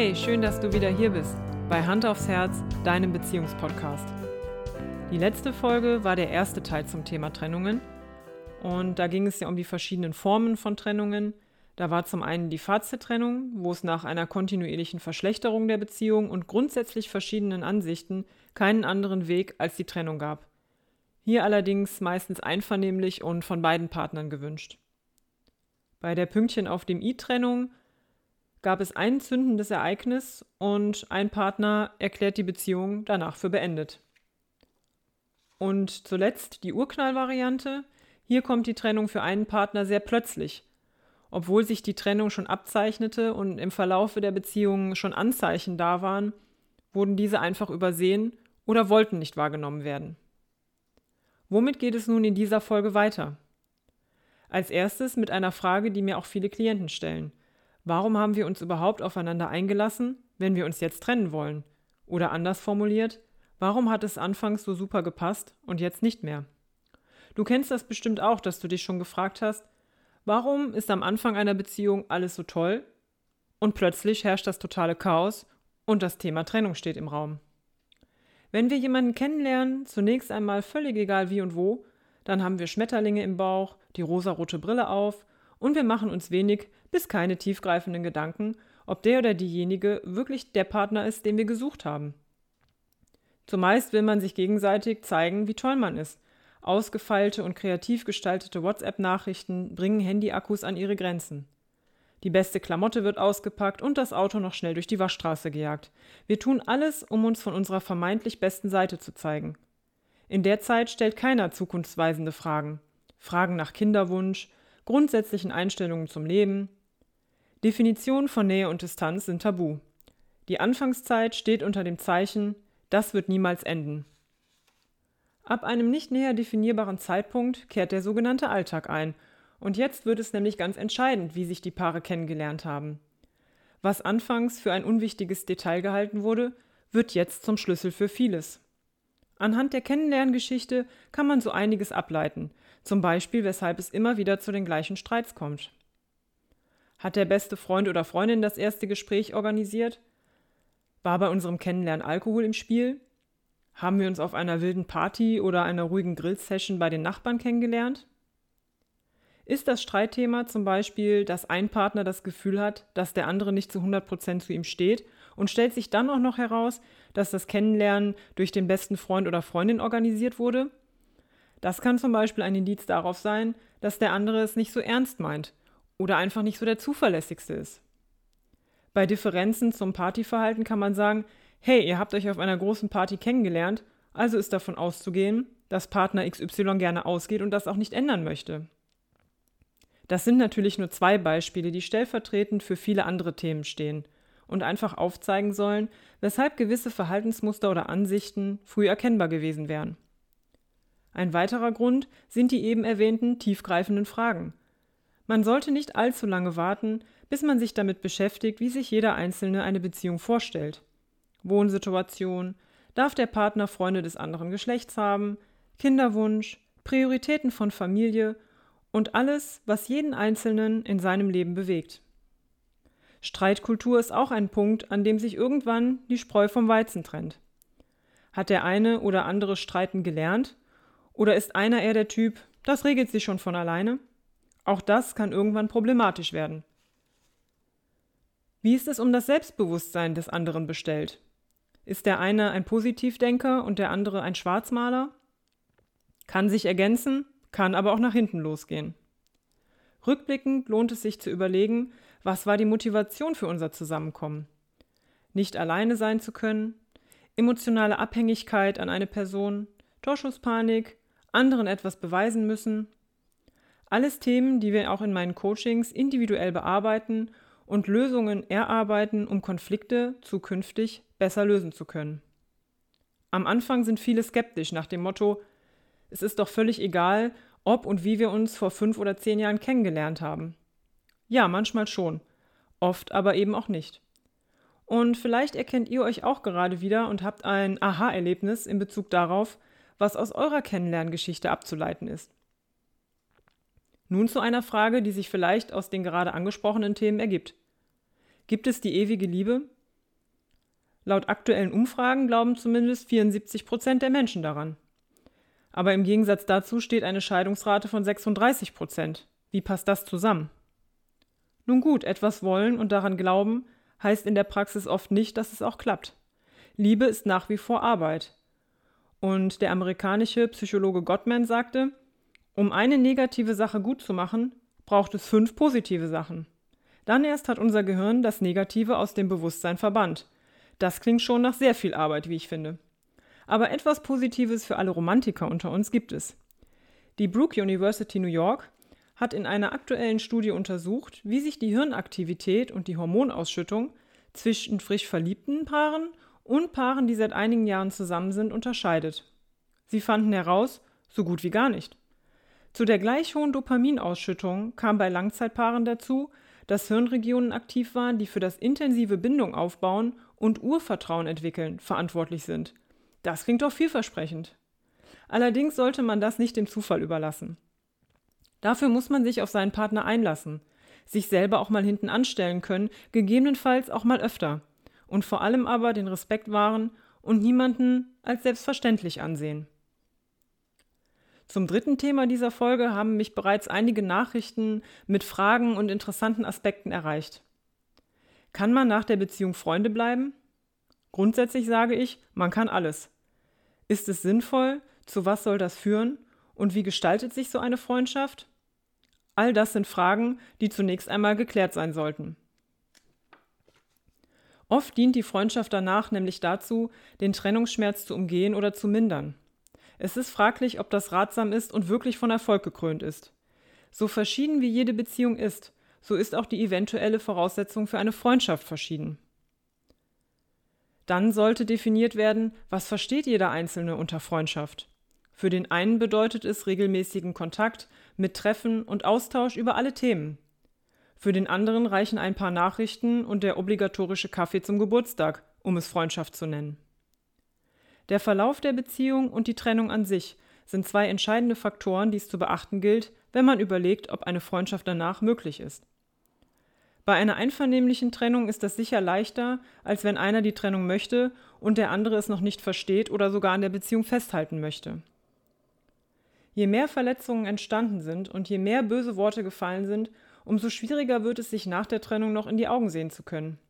Hey, schön, dass du wieder hier bist bei Hand aufs Herz, deinem Beziehungspodcast. Die letzte Folge war der erste Teil zum Thema Trennungen und da ging es ja um die verschiedenen Formen von Trennungen. Da war zum einen die Fazittrennung, wo es nach einer kontinuierlichen Verschlechterung der Beziehung und grundsätzlich verschiedenen Ansichten keinen anderen Weg als die Trennung gab. Hier allerdings meistens einvernehmlich und von beiden Partnern gewünscht. Bei der Pünktchen auf dem i-Trennung gab es ein zündendes Ereignis und ein Partner erklärt die Beziehung danach für beendet. Und zuletzt die Urknallvariante. Hier kommt die Trennung für einen Partner sehr plötzlich. Obwohl sich die Trennung schon abzeichnete und im Verlaufe der Beziehung schon Anzeichen da waren, wurden diese einfach übersehen oder wollten nicht wahrgenommen werden. Womit geht es nun in dieser Folge weiter? Als erstes mit einer Frage, die mir auch viele Klienten stellen. Warum haben wir uns überhaupt aufeinander eingelassen, wenn wir uns jetzt trennen wollen? Oder anders formuliert, warum hat es anfangs so super gepasst und jetzt nicht mehr? Du kennst das bestimmt auch, dass du dich schon gefragt hast, warum ist am Anfang einer Beziehung alles so toll und plötzlich herrscht das totale Chaos und das Thema Trennung steht im Raum. Wenn wir jemanden kennenlernen, zunächst einmal völlig egal wie und wo, dann haben wir Schmetterlinge im Bauch, die rosarote Brille auf und wir machen uns wenig bis keine tiefgreifenden Gedanken, ob der oder diejenige wirklich der Partner ist, den wir gesucht haben. Zumeist will man sich gegenseitig zeigen, wie toll man ist. Ausgefeilte und kreativ gestaltete WhatsApp-Nachrichten bringen Handyakkus an ihre Grenzen. Die beste Klamotte wird ausgepackt und das Auto noch schnell durch die Waschstraße gejagt. Wir tun alles, um uns von unserer vermeintlich besten Seite zu zeigen. In der Zeit stellt keiner zukunftsweisende Fragen. Fragen nach Kinderwunsch, grundsätzlichen Einstellungen zum Leben. Definitionen von Nähe und Distanz sind tabu. Die Anfangszeit steht unter dem Zeichen, das wird niemals enden. Ab einem nicht näher definierbaren Zeitpunkt kehrt der sogenannte Alltag ein, und jetzt wird es nämlich ganz entscheidend, wie sich die Paare kennengelernt haben. Was anfangs für ein unwichtiges Detail gehalten wurde, wird jetzt zum Schlüssel für vieles. Anhand der Kennenlerngeschichte kann man so einiges ableiten, zum Beispiel weshalb es immer wieder zu den gleichen Streits kommt. Hat der beste Freund oder Freundin das erste Gespräch organisiert? War bei unserem Kennenlernen Alkohol im Spiel? Haben wir uns auf einer wilden Party oder einer ruhigen Grillsession bei den Nachbarn kennengelernt? Ist das Streitthema zum Beispiel, dass ein Partner das Gefühl hat, dass der andere nicht zu 100% zu ihm steht und stellt sich dann auch noch heraus, dass das Kennenlernen durch den besten Freund oder Freundin organisiert wurde? Das kann zum Beispiel ein Indiz darauf sein, dass der andere es nicht so ernst meint oder einfach nicht so der zuverlässigste ist. Bei Differenzen zum Partyverhalten kann man sagen, hey, ihr habt euch auf einer großen Party kennengelernt, also ist davon auszugehen, dass Partner XY gerne ausgeht und das auch nicht ändern möchte. Das sind natürlich nur zwei Beispiele, die stellvertretend für viele andere Themen stehen und einfach aufzeigen sollen, weshalb gewisse Verhaltensmuster oder Ansichten früh erkennbar gewesen wären. Ein weiterer Grund sind die eben erwähnten tiefgreifenden Fragen. Man sollte nicht allzu lange warten, bis man sich damit beschäftigt, wie sich jeder Einzelne eine Beziehung vorstellt. Wohnsituation, darf der Partner Freunde des anderen Geschlechts haben, Kinderwunsch, Prioritäten von Familie und alles, was jeden Einzelnen in seinem Leben bewegt. Streitkultur ist auch ein Punkt, an dem sich irgendwann die Spreu vom Weizen trennt. Hat der eine oder andere Streiten gelernt? Oder ist einer eher der Typ, das regelt sich schon von alleine? Auch das kann irgendwann problematisch werden. Wie ist es um das Selbstbewusstsein des anderen bestellt? Ist der eine ein Positivdenker und der andere ein Schwarzmaler? Kann sich ergänzen, kann aber auch nach hinten losgehen. Rückblickend lohnt es sich zu überlegen, was war die Motivation für unser Zusammenkommen? Nicht alleine sein zu können, emotionale Abhängigkeit an eine Person, Torschusspanik, anderen etwas beweisen müssen. Alles Themen, die wir auch in meinen Coachings individuell bearbeiten und Lösungen erarbeiten, um Konflikte zukünftig besser lösen zu können. Am Anfang sind viele skeptisch nach dem Motto, es ist doch völlig egal, ob und wie wir uns vor fünf oder zehn Jahren kennengelernt haben. Ja, manchmal schon, oft aber eben auch nicht. Und vielleicht erkennt ihr euch auch gerade wieder und habt ein Aha-Erlebnis in Bezug darauf, was aus eurer Kennenlerngeschichte abzuleiten ist. Nun zu einer Frage, die sich vielleicht aus den gerade angesprochenen Themen ergibt. Gibt es die ewige Liebe? Laut aktuellen Umfragen glauben zumindest 74 Prozent der Menschen daran. Aber im Gegensatz dazu steht eine Scheidungsrate von 36 Prozent. Wie passt das zusammen? Nun gut, etwas wollen und daran glauben, heißt in der Praxis oft nicht, dass es auch klappt. Liebe ist nach wie vor Arbeit. Und der amerikanische Psychologe Gottman sagte, um eine negative Sache gut zu machen, braucht es fünf positive Sachen. Dann erst hat unser Gehirn das Negative aus dem Bewusstsein verbannt. Das klingt schon nach sehr viel Arbeit, wie ich finde. Aber etwas Positives für alle Romantiker unter uns gibt es. Die Brooke University New York hat in einer aktuellen Studie untersucht, wie sich die Hirnaktivität und die Hormonausschüttung zwischen frisch verliebten Paaren und Paaren, die seit einigen Jahren zusammen sind, unterscheidet. Sie fanden heraus, so gut wie gar nicht. Zu der gleich hohen Dopaminausschüttung kam bei Langzeitpaaren dazu, dass Hirnregionen aktiv waren, die für das intensive Bindung aufbauen und Urvertrauen entwickeln verantwortlich sind. Das klingt doch vielversprechend. Allerdings sollte man das nicht dem Zufall überlassen. Dafür muss man sich auf seinen Partner einlassen, sich selber auch mal hinten anstellen können, gegebenenfalls auch mal öfter. Und vor allem aber den Respekt wahren und niemanden als selbstverständlich ansehen. Zum dritten Thema dieser Folge haben mich bereits einige Nachrichten mit Fragen und interessanten Aspekten erreicht. Kann man nach der Beziehung Freunde bleiben? Grundsätzlich sage ich, man kann alles. Ist es sinnvoll? Zu was soll das führen? Und wie gestaltet sich so eine Freundschaft? All das sind Fragen, die zunächst einmal geklärt sein sollten. Oft dient die Freundschaft danach nämlich dazu, den Trennungsschmerz zu umgehen oder zu mindern. Es ist fraglich, ob das ratsam ist und wirklich von Erfolg gekrönt ist. So verschieden wie jede Beziehung ist, so ist auch die eventuelle Voraussetzung für eine Freundschaft verschieden. Dann sollte definiert werden, was versteht jeder Einzelne unter Freundschaft. Für den einen bedeutet es regelmäßigen Kontakt mit Treffen und Austausch über alle Themen. Für den anderen reichen ein paar Nachrichten und der obligatorische Kaffee zum Geburtstag, um es Freundschaft zu nennen. Der Verlauf der Beziehung und die Trennung an sich sind zwei entscheidende Faktoren, die es zu beachten gilt, wenn man überlegt, ob eine Freundschaft danach möglich ist. Bei einer einvernehmlichen Trennung ist das sicher leichter, als wenn einer die Trennung möchte und der andere es noch nicht versteht oder sogar an der Beziehung festhalten möchte. Je mehr Verletzungen entstanden sind und je mehr böse Worte gefallen sind, umso schwieriger wird es sich nach der Trennung noch in die Augen sehen zu können.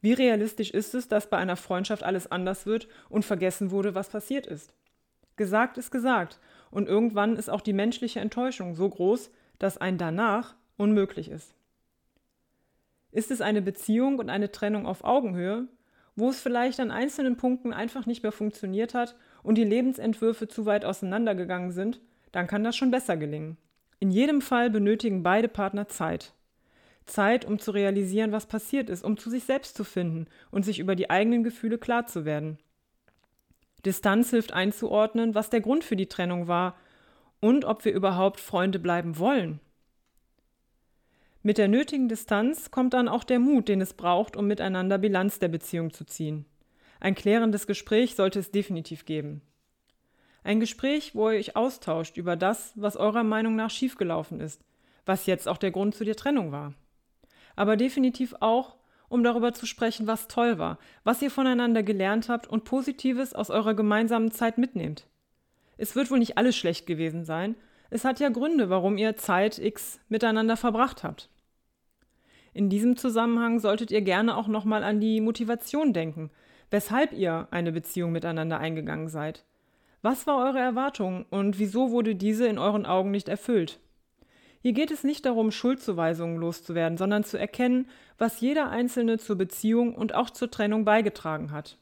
Wie realistisch ist es, dass bei einer Freundschaft alles anders wird und vergessen wurde, was passiert ist? Gesagt ist gesagt, und irgendwann ist auch die menschliche Enttäuschung so groß, dass ein danach unmöglich ist. Ist es eine Beziehung und eine Trennung auf Augenhöhe, wo es vielleicht an einzelnen Punkten einfach nicht mehr funktioniert hat und die Lebensentwürfe zu weit auseinandergegangen sind, dann kann das schon besser gelingen. In jedem Fall benötigen beide Partner Zeit. Zeit, um zu realisieren, was passiert ist, um zu sich selbst zu finden und sich über die eigenen Gefühle klar zu werden. Distanz hilft einzuordnen, was der Grund für die Trennung war und ob wir überhaupt Freunde bleiben wollen. Mit der nötigen Distanz kommt dann auch der Mut, den es braucht, um miteinander Bilanz der Beziehung zu ziehen. Ein klärendes Gespräch sollte es definitiv geben. Ein Gespräch, wo ihr euch austauscht über das, was eurer Meinung nach schiefgelaufen ist, was jetzt auch der Grund zu der Trennung war. Aber definitiv auch, um darüber zu sprechen, was toll war, was ihr voneinander gelernt habt und Positives aus eurer gemeinsamen Zeit mitnehmt. Es wird wohl nicht alles schlecht gewesen sein, es hat ja Gründe, warum ihr Zeit X miteinander verbracht habt. In diesem Zusammenhang solltet ihr gerne auch nochmal an die Motivation denken, weshalb ihr eine Beziehung miteinander eingegangen seid. Was war eure Erwartung und wieso wurde diese in euren Augen nicht erfüllt? Hier geht es nicht darum, Schuldzuweisungen loszuwerden, sondern zu erkennen, was jeder Einzelne zur Beziehung und auch zur Trennung beigetragen hat.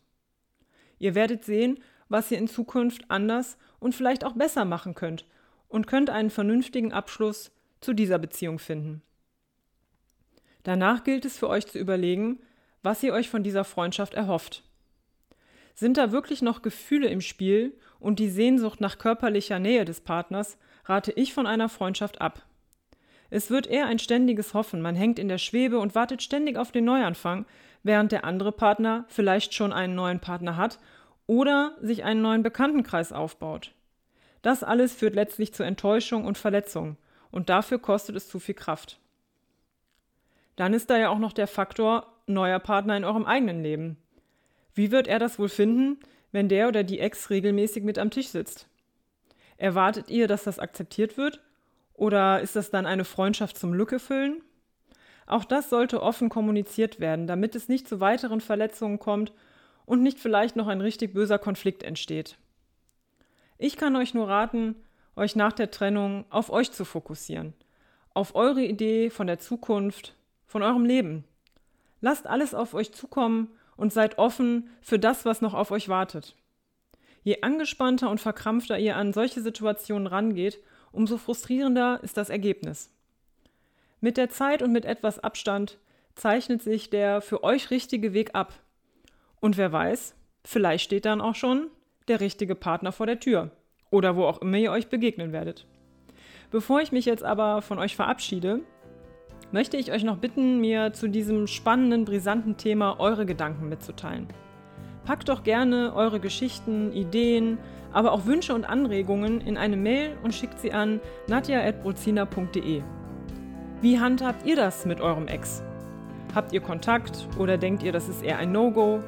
Ihr werdet sehen, was ihr in Zukunft anders und vielleicht auch besser machen könnt und könnt einen vernünftigen Abschluss zu dieser Beziehung finden. Danach gilt es für euch zu überlegen, was ihr euch von dieser Freundschaft erhofft. Sind da wirklich noch Gefühle im Spiel und die Sehnsucht nach körperlicher Nähe des Partners, rate ich von einer Freundschaft ab. Es wird eher ein ständiges Hoffen, man hängt in der Schwebe und wartet ständig auf den Neuanfang, während der andere Partner vielleicht schon einen neuen Partner hat oder sich einen neuen Bekanntenkreis aufbaut. Das alles führt letztlich zu Enttäuschung und Verletzung, und dafür kostet es zu viel Kraft. Dann ist da ja auch noch der Faktor neuer Partner in eurem eigenen Leben. Wie wird er das wohl finden, wenn der oder die Ex regelmäßig mit am Tisch sitzt? Erwartet ihr, dass das akzeptiert wird? Oder ist das dann eine Freundschaft zum Lückefüllen? Auch das sollte offen kommuniziert werden, damit es nicht zu weiteren Verletzungen kommt und nicht vielleicht noch ein richtig böser Konflikt entsteht. Ich kann euch nur raten, euch nach der Trennung auf euch zu fokussieren, auf eure Idee von der Zukunft, von eurem Leben. Lasst alles auf euch zukommen und seid offen für das, was noch auf euch wartet. Je angespannter und verkrampfter ihr an solche Situationen rangeht, umso frustrierender ist das Ergebnis. Mit der Zeit und mit etwas Abstand zeichnet sich der für euch richtige Weg ab. Und wer weiß, vielleicht steht dann auch schon der richtige Partner vor der Tür oder wo auch immer ihr euch begegnen werdet. Bevor ich mich jetzt aber von euch verabschiede, möchte ich euch noch bitten, mir zu diesem spannenden, brisanten Thema eure Gedanken mitzuteilen. Packt doch gerne eure Geschichten, Ideen, aber auch Wünsche und Anregungen in eine Mail und schickt sie an nadja.brozina.de. Wie handhabt ihr das mit eurem Ex? Habt ihr Kontakt oder denkt ihr, das ist eher ein No-Go?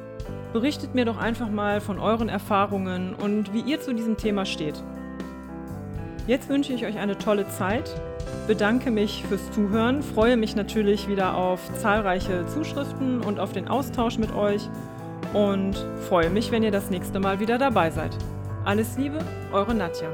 Berichtet mir doch einfach mal von euren Erfahrungen und wie ihr zu diesem Thema steht. Jetzt wünsche ich euch eine tolle Zeit, bedanke mich fürs Zuhören, freue mich natürlich wieder auf zahlreiche Zuschriften und auf den Austausch mit euch und freue mich, wenn ihr das nächste Mal wieder dabei seid. Alles Liebe, eure Nadja.